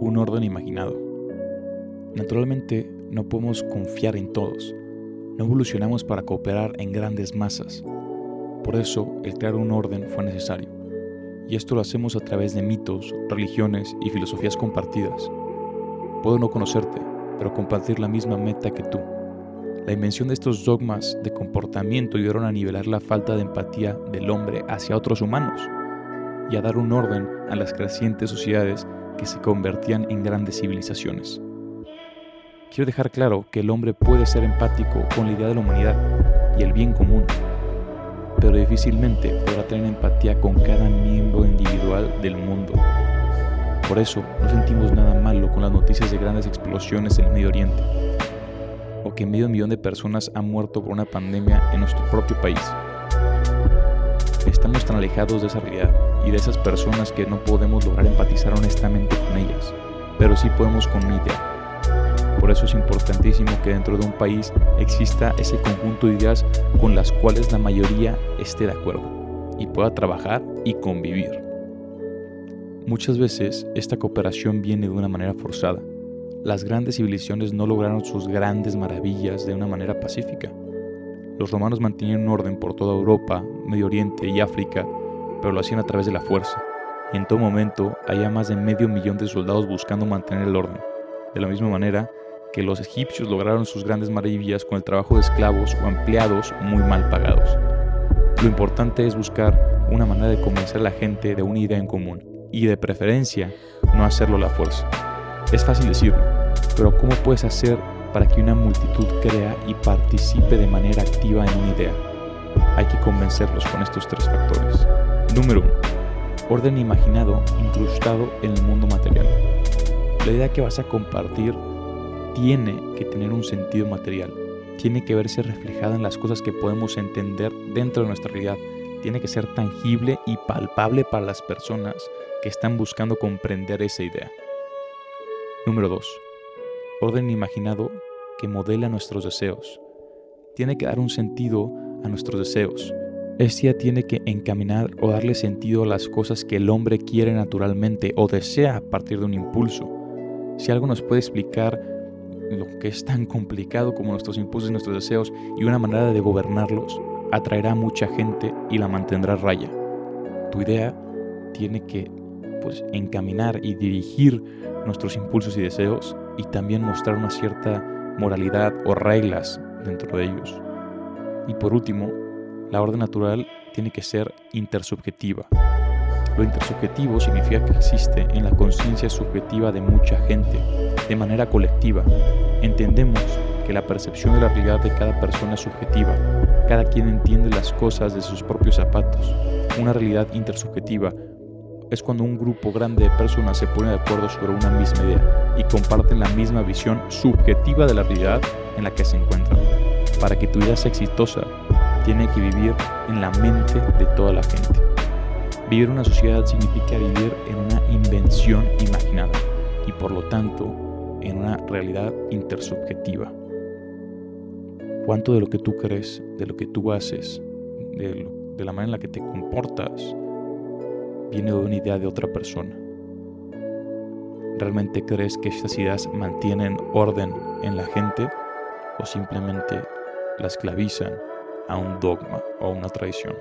un orden imaginado. Naturalmente, no podemos confiar en todos. No evolucionamos para cooperar en grandes masas. Por eso, el crear un orden fue necesario. Y esto lo hacemos a través de mitos, religiones y filosofías compartidas. Puedo no conocerte, pero compartir la misma meta que tú. La invención de estos dogmas de comportamiento ayudaron a nivelar la falta de empatía del hombre hacia otros humanos y a dar un orden a las crecientes sociedades que se convertían en grandes civilizaciones. Quiero dejar claro que el hombre puede ser empático con la idea de la humanidad y el bien común, pero difícilmente podrá tener empatía con cada miembro individual del mundo. Por eso no sentimos nada malo con las noticias de grandes explosiones en el Medio Oriente, o que medio millón de personas han muerto por una pandemia en nuestro propio país. Estamos tan alejados de esa realidad y de esas personas que no podemos lograr empatizar honestamente con ellas, pero sí podemos con. Por eso es importantísimo que dentro de un país exista ese conjunto de ideas con las cuales la mayoría esté de acuerdo y pueda trabajar y convivir. Muchas veces esta cooperación viene de una manera forzada. Las grandes civilizaciones no lograron sus grandes maravillas de una manera pacífica. Los romanos mantenían un orden por toda Europa, Medio Oriente y África, pero lo hacían a través de la fuerza. Y en todo momento había más de medio millón de soldados buscando mantener el orden. De la misma manera que los egipcios lograron sus grandes maravillas con el trabajo de esclavos o empleados muy mal pagados. Lo importante es buscar una manera de convencer a la gente de una idea en común y de preferencia no hacerlo a la fuerza. Es fácil decirlo, pero ¿cómo puedes hacer para que una multitud crea y participe de manera activa en una idea. Hay que convencerlos con estos tres factores. Número 1. Orden imaginado incrustado en el mundo material. La idea que vas a compartir tiene que tener un sentido material. Tiene que verse reflejada en las cosas que podemos entender dentro de nuestra realidad. Tiene que ser tangible y palpable para las personas que están buscando comprender esa idea. Número 2 orden imaginado que modela nuestros deseos. Tiene que dar un sentido a nuestros deseos. Este tiene que encaminar o darle sentido a las cosas que el hombre quiere naturalmente o desea a partir de un impulso. Si algo nos puede explicar lo que es tan complicado como nuestros impulsos y nuestros deseos y una manera de gobernarlos, atraerá a mucha gente y la mantendrá raya. Tu idea tiene que pues encaminar y dirigir nuestros impulsos y deseos y también mostrar una cierta moralidad o reglas dentro de ellos. Y por último, la orden natural tiene que ser intersubjetiva. Lo intersubjetivo significa que existe en la conciencia subjetiva de mucha gente, de manera colectiva. Entendemos que la percepción de la realidad de cada persona es subjetiva. Cada quien entiende las cosas de sus propios zapatos. Una realidad intersubjetiva es cuando un grupo grande de personas se pone de acuerdo sobre una misma idea y comparten la misma visión subjetiva de la realidad en la que se encuentran. Para que tu vida sea exitosa, tiene que vivir en la mente de toda la gente. Vivir una sociedad significa vivir en una invención imaginada y por lo tanto en una realidad intersubjetiva. ¿Cuánto de lo que tú crees, de lo que tú haces, de, de la manera en la que te comportas, viene de una idea de otra persona. ¿Realmente crees que estas ideas mantienen orden en la gente o simplemente la esclavizan a un dogma o a una tradición?